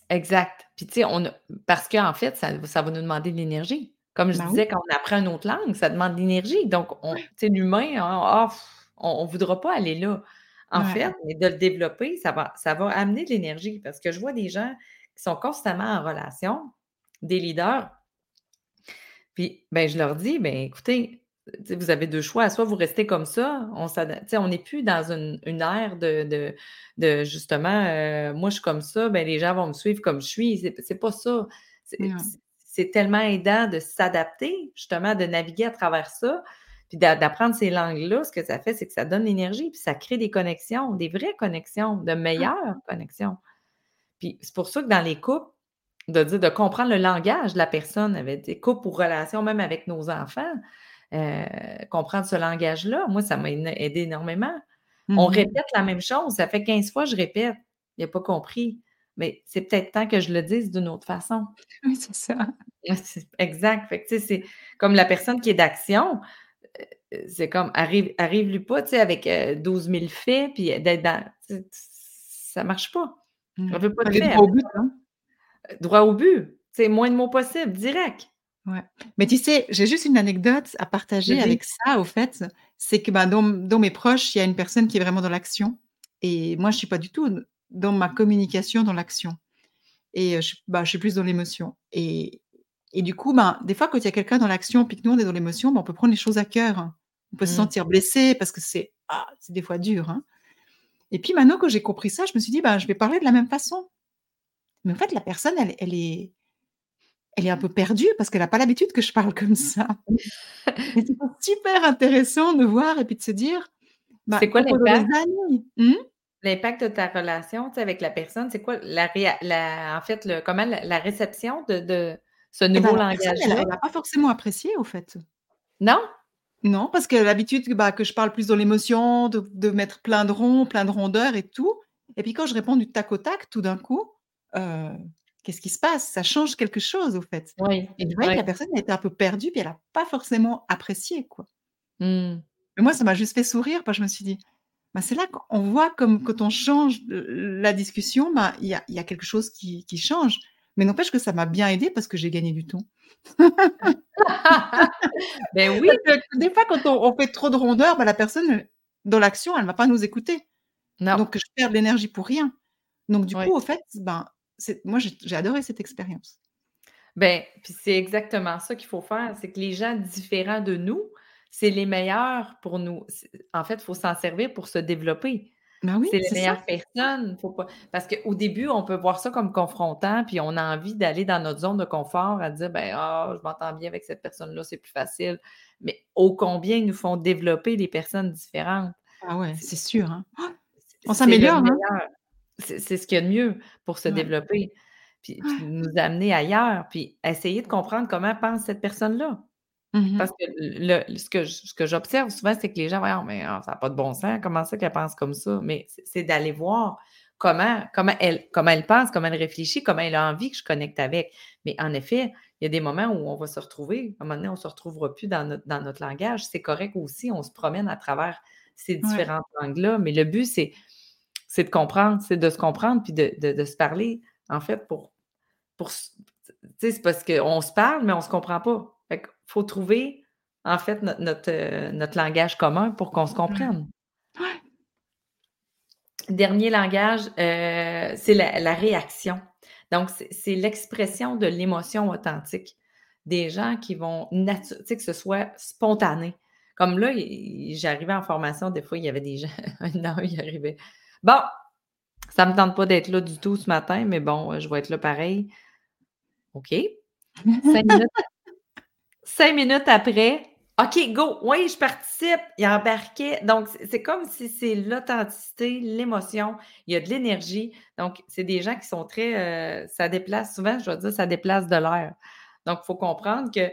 Exact. Puis tu sais, on a parce qu'en fait, ça ça va nous demander de l'énergie. Comme je Bah oui. disais, quand on apprend une autre langue, ça demande de l'énergie. Donc on tu sais, l'humain, hein, ah, on on voudra pas aller là. En Ouais. fait, mais de le développer, ça va ça va amener de l'énergie parce que je vois des gens qui sont constamment en relation, des leaders puis, ben, je leur dis: «Ben, écoutez, vous avez 2 choix, soit vous restez comme ça, on s'ada» tu sais, on n'est plus dans une une ère de de de justement, heu, moi je suis comme ça, ben, les gens vont me suivre comme je suis. C'est pas ça. C'est tellement aidant de s'adapter, justement, de naviguer à travers ça, puis d'a d'apprendre ces langues-là. Ce que ça fait, c'est que ça donne l'énergie, puis ça crée des connexions, des vraies connexions, de Ouais. meilleures connexions. Puis c'est pour ça que dans les couples, de dire de comprendre le langage de la personne avec des couples ou relations, même avec nos enfants, heu, comprendre ce langage-là, moi, ça m'a aidé énormément. On mh. répète la même chose, ça fait 15 fois je répète, il a pas compris, mais c'est peut-être temps que je le dise d'une autre façon. Oui, c'est ça. C'est exact. Fait que tu sais, c'est comme la personne qui est d'action, c'est comme arrive arrive-lui pas, tu sais, avec, heu, 12 000 faits, puis d'être dans ça marche pas. Elle Ouais, veut pas aller faits, droit elle au but, hein? droit au but, sais, moins de mots possible, direct. Ouais. Mais tu sais, j'ai juste une anecdote à partager avec ça, au fait, c'est que, bah, dans dans mes proches, il y a une personne qui est vraiment dans l'action et moi, je suis pas du tout dans ma communication dans l'action et je suis bah, je suis plus dans l'émotion et et du coup, ben, des fois, quand il y a quelqu'un dans l'action, puis que nous, on est dans l'émotion, bah, on peut prendre les choses à cœur. On peut se Mmh. sentir blessé parce que c'est ah, c'est des fois dur, hein et puis maintenant, quand j'ai compris ça, je me suis dit: «Bah, je vais parler de la même façon». Mais en fait, la personne, elle elle est elle est un peu perdue parce qu'elle a pas l'habitude que je parle comme ça. Mais c'était super intéressant de voir et puis de se dire, bah, C'est quoi l'impact? mmh? L'impact de ta relation, avec la personne, c'est quoi la la en fait, le comment la la réception de de ce Et bah, nouveau la personne, elle a langage-là? elle a pas forcément apprécié, au fait. Non? Non, parce a l'habitude que, bah, que je parle plus dans l'émotion, de de mettre plein de ronds, plein de rondeurs et tout et puis quand je réponds du tac au tac, tout d'un coup, heu, qu'est-ce qui se passe? Ça change quelque chose, au fait Oui, et je voyais que la personne, elle était un peu perdue, puis elle a pas forcément apprécié, quoi. Mmh. Mais moi, ça m'a juste fait sourire, parce que je me suis dit: «Bah, c'est là qu'on voit comme quand on change l la discussion, bah, il y a y a quelque chose qui qui change». Mais n'empêche que ça m'a bien aidée parce que j'ai gagné du temps. Ben oui! Des fois, quand on on fait trop de rondeurs, bah, la personne, dans l'action, elle va pas nous écouter. Non. Donc je perds de l'énergie pour rien. Donc du Oui. coup, au fait, ben, moi, j'ai adoré cette expérience. Ben, puis c'est exactement ça qu'il faut faire, c'est que les gens différents de nous, c'est les meilleurs pour nous. En fait, il faut s'en servir pour se développer. Oui, C'est les c'est ça. meilleures personnes, faut pas parce qu'au début, on peut voir ça comme confrontant, puis on a envie d'aller dans notre zone de confort à dire: «Ben, ah, je m'entends bien avec cette personne-là, c'est plus facile». Mais ô combien ils nous font développer les personnes différentes. Ah ouais, C'est sûr, hein. On s'améliore, hein. C'est c'est ce qu'il y a de mieux pour se Ouais. développer. puis, nous amener ailleurs, puis essayer de comprendre comment pense cette personne-là. Mmh Parce que le ce que ce que j'observe souvent, c'est que les gens: «Voyons, mais ah, ça n'a pas de bon sens, comment ça qu'elle pense comme ça?» mais c'est d'aller voir comment comment elle comment elle pense, comment elle réfléchit, comment elle a envie que je connecte avec. Mais en effet, il y a des moments où on va se retrouver, à un moment donné, on ne se retrouvera plus dans notre dans notre langage. C'est correct aussi, on se promène à travers ces différentes langues-là, mais le but, c'est c'est de comprendre, c'est de se comprendre puis de de se parler, en fait, pour pour tu sais, c'est parce qu'on se parle, mais on ne se comprend pas. Faut trouver, en fait, notre notre, euh, notre langage commun pour qu'on se comprenne. Ouais. Dernier langage, euh, c'est la réaction. Donc, c'est l'expression de l'émotion authentique. Des gens qui vont, tu sais, que ce soit spontané. Comme là, j'arrivais en formation, des fois, il y avait des gens, un an, il arrivait. Bon, ça ne me tente pas d'être là du tout ce matin, mais bon, je vais être là pareil. OK. Cinq minutes, cinq minutes après, OK, go, oui, je participe. Il embarquait. Donc, c'est comme si c'est l'authenticité, l'émotion, il y a de l'énergie. Donc, c'est des gens qui sont très. Euh, ça déplace, souvent, je vais dire, ça déplace de l'air. Donc, il faut comprendre que,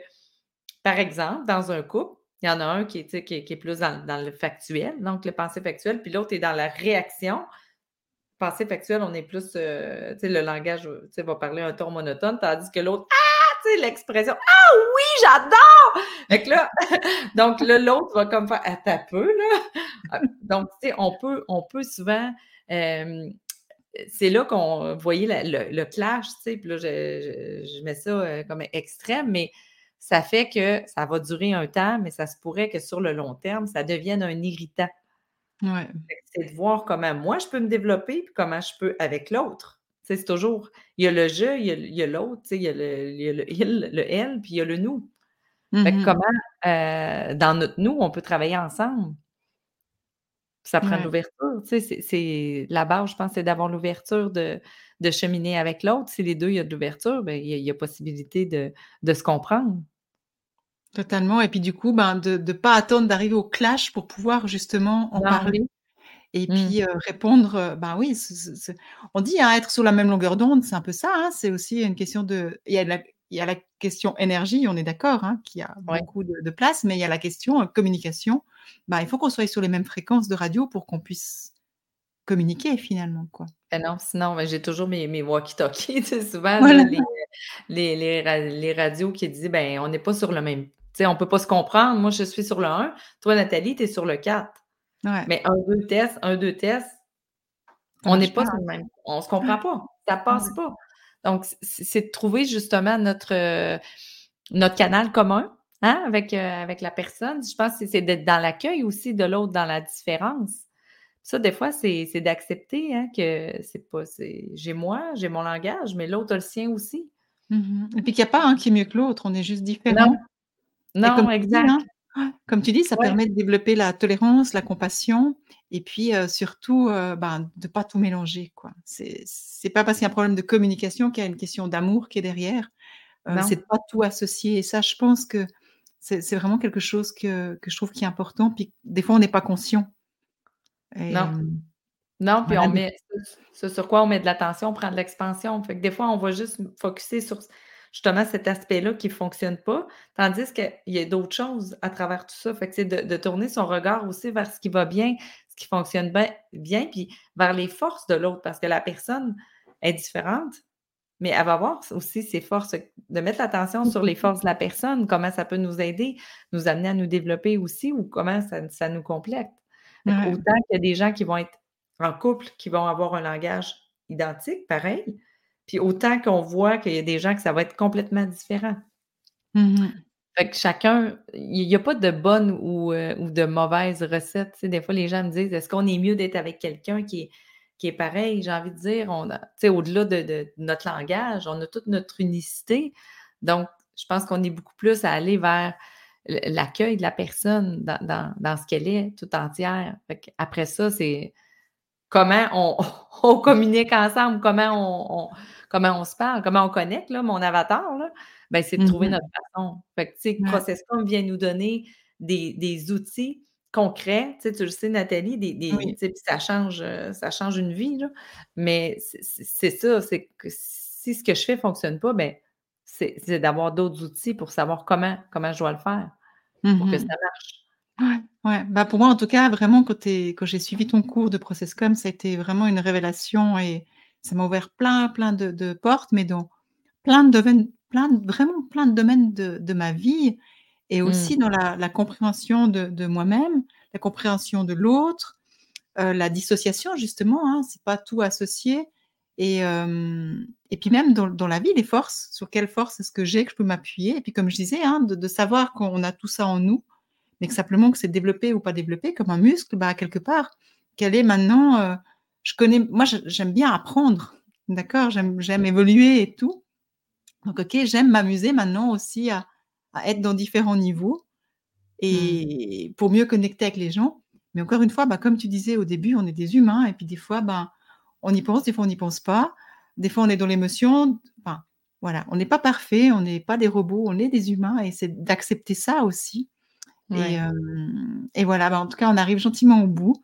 par exemple, dans un couple, il y en a un qui est, qui est, plus dans, le factuel, donc le pensée factuel, puis l'autre est dans la réaction. Pensée factuelle, on est plus, euh, tu sais, le langage va parler un ton monotone, tandis que l'autre, l'expression Ah oui, j'adore! Fait que là, donc là, l'autre va comme faire à ta peu, là. Ah, donc, tu sais, on peut, on peut souvent. c'est là qu'on voyait le, clash, tu sais, puis là, je, mets ça euh, comme extrême, mais ça fait que ça va durer un temps, mais ça se pourrait que sur le long terme, ça devienne un irritant. Ouais. C'est de voir comment moi je peux me développer, puis comment je peux avec l'autre c'est toujours, il y a le je, il y a, l'autre, il y a le, il y a le il, le elle, puis il y a le nous. Mmh comment, euh, dans notre nous, on peut travailler ensemble? Ça prend de l'ouverture. C'est la base, je pense, c'est d'avoir l'ouverture de, de, cheminer avec l'autre. Si les deux, il y a de l'ouverture, ben, il, y a, possibilité de, de, se comprendre. Totalement. Et puis du coup, ben, de ne pas attendre d'arriver au clash pour pouvoir justement en parler et mmh. puis, répondre, ben oui, on dit, hein, être sur la même longueur d'onde, c'est un peu ça, hein, c'est aussi une question de il y a la il y a la question énergie, on est d'accord, hein, qui a beaucoup de place, mais il y a la question, communication. Bah, il faut qu'on soit sur les mêmes fréquences de radio pour qu'on puisse communiquer finalement, quoi. Eh non, sinon, j'ai toujours mes mes walkie-talkies, tu souvent les les radios qui disent: «Ben, on n'est pas sur le même» tu sais, on peut pas se comprendre. Moi, je suis sur le 1, toi, Nathalie, tu es sur le 4. Mais un, deux tests, un, deux tests, on n'est pas sur le même. On ne se comprend pas. Ça ne passe pas. Donc, c'est de trouver justement notre, euh, notre canal commun hein, avec, euh, avec la personne. Je pense que c'est d'être dans l'accueil aussi de l'autre, dans la différence. Ça, des fois, c'est d'accepter hein, que c'est pas. J'ai moi, j'ai mon langage, mais l'autre a le sien aussi. Mmh Et puis qu'il n'y a pas un qui est mieux que l'autre, on est juste différents. Non, non exact. Hein, comme tu dis, ça permet de développer la tolérance, la compassion et puis, surtout, ben, de pas tout mélanger, quoi. C'est pas parce qu'il y a un problème de communication qu'il y a une question d'amour qui est derrière. c'est de pas tout associer et ça, je pense que c'est vraiment quelque chose que que je trouve qui est important puis des fois, on n'est pas conscient Non. Non, puis on met ce sur quoi on met de l'attention, on prend de l'expansion. Fait que des fois, on va juste focuser sur justement cet aspect-là qui ne fonctionne pas, tandis qu'il y a d'autres choses à travers tout ça. Fait que c'est de, tourner son regard aussi vers ce qui va bien, ce qui fonctionne bien, bien puis vers les forces de l'autre, parce que la personne est différente, mais elle va voir aussi ses forces, de mettre l'attention sur les forces de la personne, comment ça peut nous aider, nous amener à nous développer aussi, ou comment ça, nous complète. Autant qu'il y a des gens qui vont être en couple, qui vont avoir un langage identique, pareil, puis autant qu'on voit qu'il y a des gens que ça va être complètement différent. Mmh fait que chacun, il n'y a pas de bonne ou, euh, ou de mauvaise recette. Tu sais, des fois, les gens me disent est-ce qu'on est mieux d'être avec quelqu'un qui est, qui est pareil? J'ai envie de dire, on tu sais, au-delà de, notre langage, on a toute notre unicité. Donc, je pense qu'on est beaucoup plus à aller vers l'accueil de la personne dans, dans, ce qu'elle est tout entière. Fait Après ça, c'est comment on, on, communique ensemble, comment on, comment on se parle, comment on connecte, là, mon avatar, là, ben, c'est de trouver mmh notre façon. Fait que, tu sais, Processcom vient nous donner des, des outils concrets. Tu, le sais, Nathalie, des, des ça, change, euh, ça change une vie, là. mais c'est ça, c'est si ce que je fais fonctionne pas, ben, c'est d'avoir d'autres outils pour savoir comment comment je dois le faire pour que ça Mmh marche. Ouais, ouais. Bah, pour moi, en tout cas, vraiment, quand j'ai suivi ton cours de ProcessCom, ça a été vraiment une révélation et ça m'a ouvert plein, plein de de portes, mais dans plein de domaines, plein vraiment plein de domaines de de ma vie et Mmh. aussi dans la la compréhension de de moi-même, la compréhension de l'autre, heu, la dissociation justement, hein, c'est pas tout associé et et puis même dans dans la vie, les forces, sur quelles forces est-ce que j'ai, que je peux m'appuyer et puis comme je disais, hein, de de savoir qu'on a tout ça en nous mais que simplement que c'est développé ou pas développé comme un muscle, bah, quelque part, quelle est maintenant, heu, je connais moi j'aime bien apprendre, d'accord? J'aime évoluer et tout. Donc OK, j'aime m'amuser maintenant aussi à à être dans différents niveaux Mmh. et pour mieux connecter avec les gens. Mais encore une fois, bah, comme tu disais au début, on est des humains et puis des fois, ben, on y pense, des fois on n'y pense pas. Des fois on est dans l'émotion, enfin, voilà, on n'est pas parfait, on n'est pas des robots, on est des humains et c'est d'accepter ça aussi et voilà, bah, en tout cas, on arrive gentiment au bout.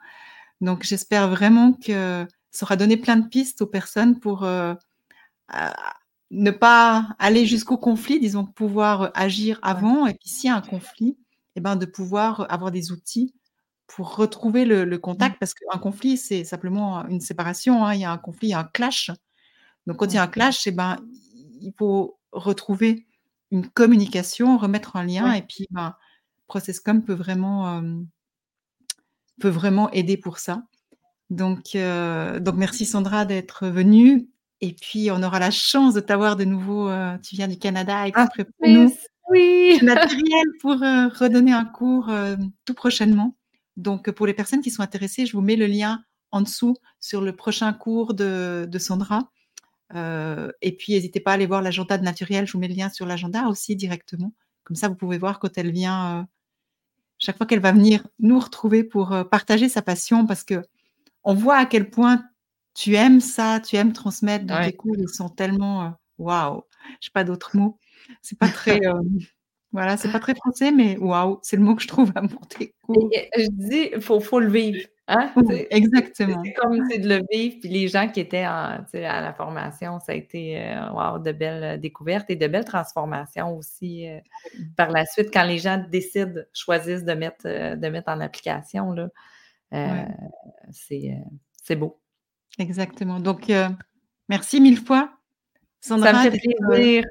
Donc j'espère vraiment que ça aura donné plein de pistes aux personnes pour, ne pas aller jusqu'au conflit, disons, pouvoir, agir avant et puis s'il y a un conflit et ben, de pouvoir avoir des outils pour retrouver le le Mmh. contact parce qu'un conflit, c'est simplement une séparation, hein. Il y a un conflit, il y a un clash. Donc quand il y a un clash et ben, il faut retrouver une communication, remettre un lien Ouais. et puis, ben, ProcessCom peut vraiment, hem peut vraiment aider pour ça. Donc heu, donc merci Sandra d'être venue et puis on aura la chance de t'avoir de nouveau, heu, tu viens du Canada Ah, nous. mais oui! Du matériel pour, redonner un cours, tout prochainement. Donc pour les personnes qui sont intéressées, je vous mets le lien en dessous sur le prochain cours de de Sandra. Et puis hésitez pas à aller voir l'agenda de Naturel, je vous mets le lien sur l'agenda aussi directement. Comme ça, vous pouvez voir quand elle vient, heu, chaque fois qu'elle va venir nous retrouver pour, heu, partager sa passion parce qu'on voit à quel point tu aimes ça, tu aimes transmettre, Ouais. tes cours, ils sont tellement, heu, waouh! J'ai pas d'autres mots. C'est pas très, voilà, c'est pas très français, mais waouh, c'est le mot que je trouve cours. et je dis, faut faut le vivre, hein, Oui, sais? C'est exactement. comme c'est de le vivre, puis les gens qui étaient en à la formation, ça a été, waouh, de belles découvertes et de belles transformations aussi, heu, par la suite quand les gens décident, choisissent de mettre, de mettre en application là, heu, Ouais. c'est, beau. Exactement. Donc merci 1000 fois Ça me fait plaisir.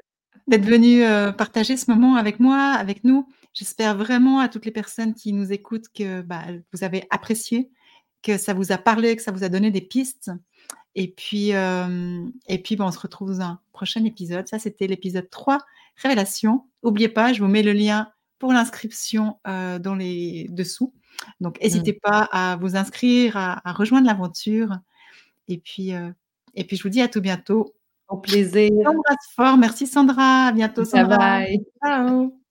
d'être venue, heu, partager ce moment avec moi, avec nous. J'espère vraiment à toutes les personnes qui nous écoutent que, bah, vous avez apprécié, que ça vous a parlé, que ça vous a donné des pistes et puis, hem et puis, bah, on se retrouve dans un prochain épisode. Ça, c'était l'épisode 3, révélation. Oubliez pas, je vous mets le lien pour l'inscription, heu, dans les dessous. Donc Mmh. hésitez pas à vous inscrire, à à rejoindre l'aventure et puis, heu et puis je vous dis à tout bientôt. Au plaisir. fort. Merci Sandra. À bientôt Bye Sandra. bye. Ciao.